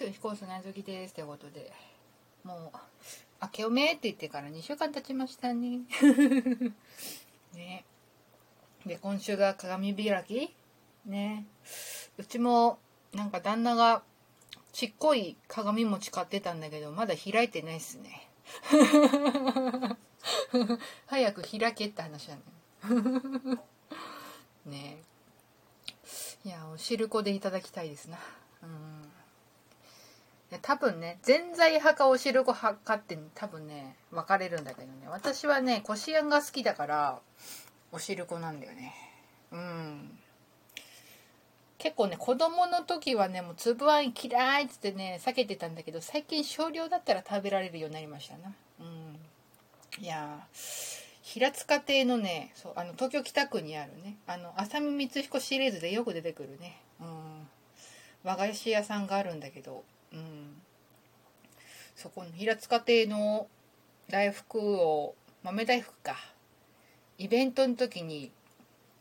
ます飛行機内好きですってことでもう明けおめって言ってから2週間経ちましたね。ね。で今週が鏡開き？ね。うちもなんか旦那がちっこい鏡餅買ってたんだけどまだ開いてないっすね。早く開けって話だね。ね。いやお汁粉でいただきたいですな。うん。多分ねぜんざい派かお汁粉派かって多分ね分かれるんだけどね。私はねこしあんが好きだからお汁粉なんだよね。うん。結構ね子供の時はねもう粒あん嫌いっつってね避けてたんだけど最近少量だったら食べられるようになりましたな。うん。いや平塚亭のねそうあの東京北区にあるねあの浅見光彦シリーズでよく出てくるね。うん。和菓子屋さんがあるんだけどうん。そこの平塚亭の大福を豆大福か。イベントの時に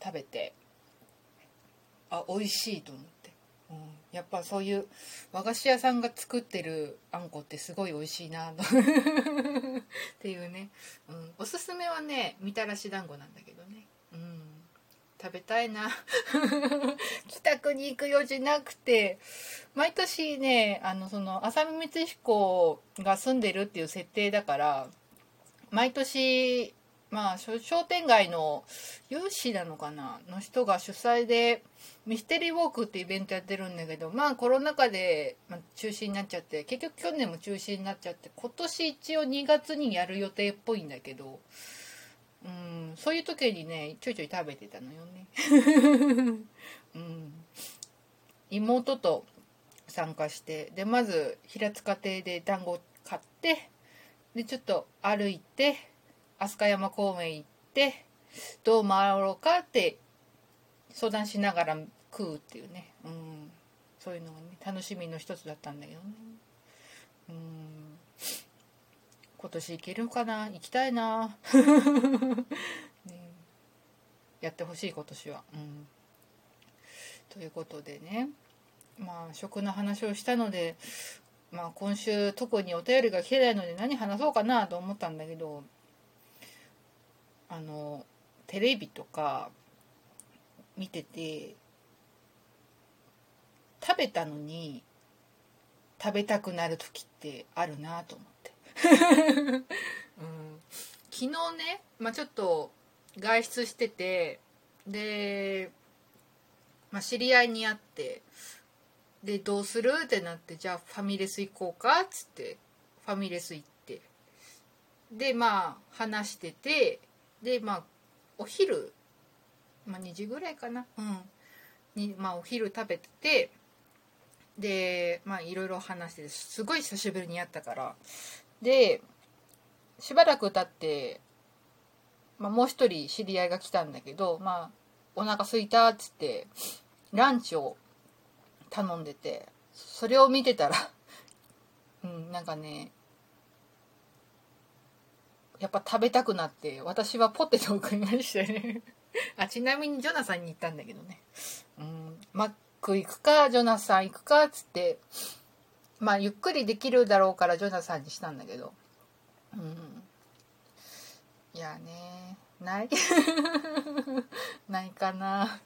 食べてあ美味しいと思って、うん、やっぱそういう和菓子屋さんが作ってるあんこってすごい美味しいな っていうね、うん、おすすめはねみたらし団子なんだけどね、食べたいな。北区に行く用事なくて。毎年ねあのその浅見光彦が住んでるっていう設定だから毎年まあ商店街の有志なのかな？の人が主催でミステリーウォークってイベントやってるんだけどまあコロナ禍で中止になっちゃって結局去年も中止になっちゃって今年一応2月にやる予定っぽいんだけどうんそういう時にねちょいちょい食べてたのよね、うん、妹と参加してでまず平塚亭で団子買ってでちょっと歩いて飛鳥山公園行ってどう回ろうかって相談しながら食うっていうね、うん、そういうのがね楽しみの一つだったんだけどね。うん。今年行けるかな？行きたいな、ね、やってほしい今年は、うん、ということでね。まあ食の話をしたのでまあ今週特にお便りが来てないので何話そうかなと思ったんだけどあのテレビとか見てて食べたのに食べたくなる時ってあるなと思って。うん、昨日ね、まあ、ちょっと外出しててで、まあ、知り合いに会ってでどうするってなってじゃあファミレス行こうかっつってファミレス行って。でまあ話しててでまあお昼、まあ、2時ぐらいかな。うん。に、まあ、お昼食べててでまあいろいろ話しててすごい久しぶりに会ったからでしばらく経って、まあ、もう一人知り合いが来たんだけどまあお腹すいたっつってランチを頼んでてそれを見てたら うんなんかねやっぱ食べたくなって私はポテトを食いましたね。あちなみにジョナサンに行ったんだけどね。うんマック行くかジョナサン行くかっつってまあゆっくりできるだろうからジョナサンにしたんだけど。うん。いやね。ない。ないかな。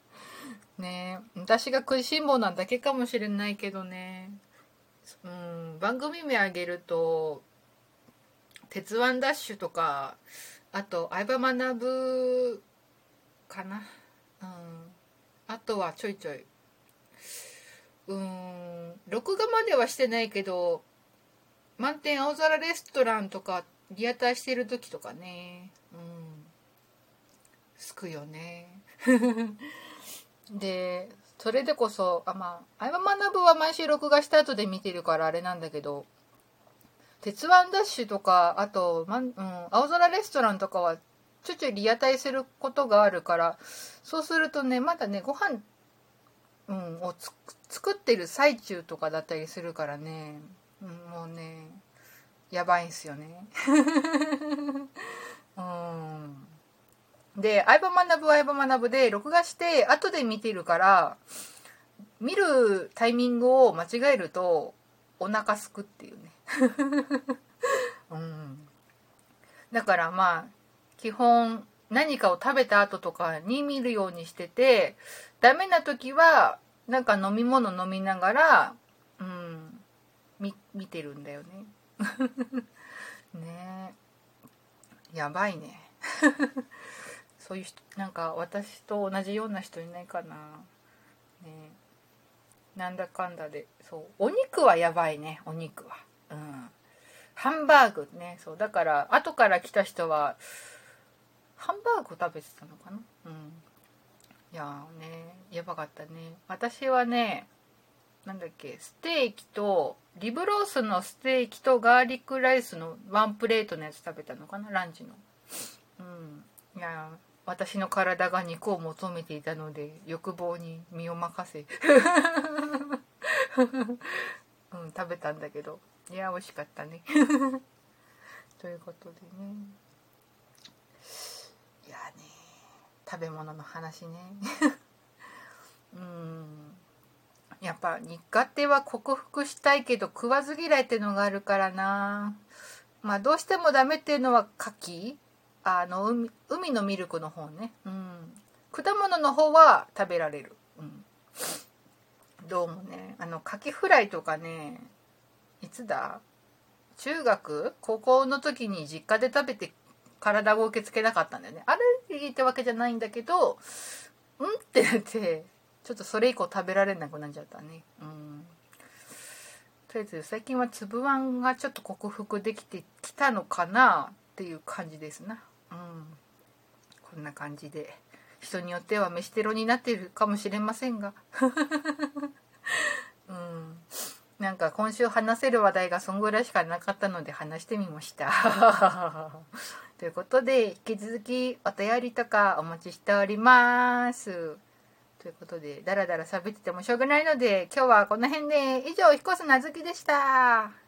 ね。私が食いしん坊なだけかもしれないけどね。うん。番組名あげると「鉄腕ダッシュ」とかあと「相葉学」かな。うん。あとはちょいちょい。うん録画まではしてないけど満点青空レストランとかリアターしてる時とかね。うん。すくよね。でそれでこそあまあ相葉学は毎週録画した後で見てるからあれなんだけど鉄腕ダッシュとかあと、まうん、青空レストランとかはちょちょいリアタイすることがあるからそうするとねまだねご飯、うん、を作ってる最中とかだったりするからね、うん、もうねやばいんすよね。うん。で相葉学は相葉学で録画して後で見てるから見るタイミングを間違えるとお腹すくっていうね。うん。だからまあ基本何かを食べた後とかに見るようにしててダメな時はなんか飲み物飲みながらうん見てるんだよね。ね。えやばいね。そういう人なんか私と同じような人いないかな。ね。なんだかんだでそう。お肉はやばいねお肉は。うん。ハンバーグねそう。だから後から来た人はハンバーグ食べてたのかな？うん。いやーねやばかったね。私はねなんだっけステーキとリブロースのステーキとガーリックライスのワンプレートのやつ食べたのかな？ランチの。うん。いや私の体が肉を求めていたので欲望に身を任せ。うん食べたんだけど。いや美味しかったね。ということでねいやね食べ物の話ね。うん。やっぱ苦手は克服したいけど食わず嫌いってのがあるからな。まあどうしてもダメっていうのは牡蠣。あの海海のミルクの方ね、うん、果物の方は食べられる、うん、どうもね。あのカキフライとかねいつだ？中学？高校の時に実家で食べて体を受け付けなかったんだよね。アレルギーってわけじゃないんだけどうんってなってちょっとそれ以降食べられなくなっちゃったね。うん。とりあえず最近は粒あんがちょっと克服できてきたのかなっていう感じですな。うん。こんな感じで人によっては飯テロになっているかもしれませんが。うん。なんか今週話せる話題がそんぐらいしかなかったので話してみました。ということで引き続きお便りとかお待ちしております。ということでダラダラ喋っててもしょうがないので今日はこの辺で。以上彦須なずきでした。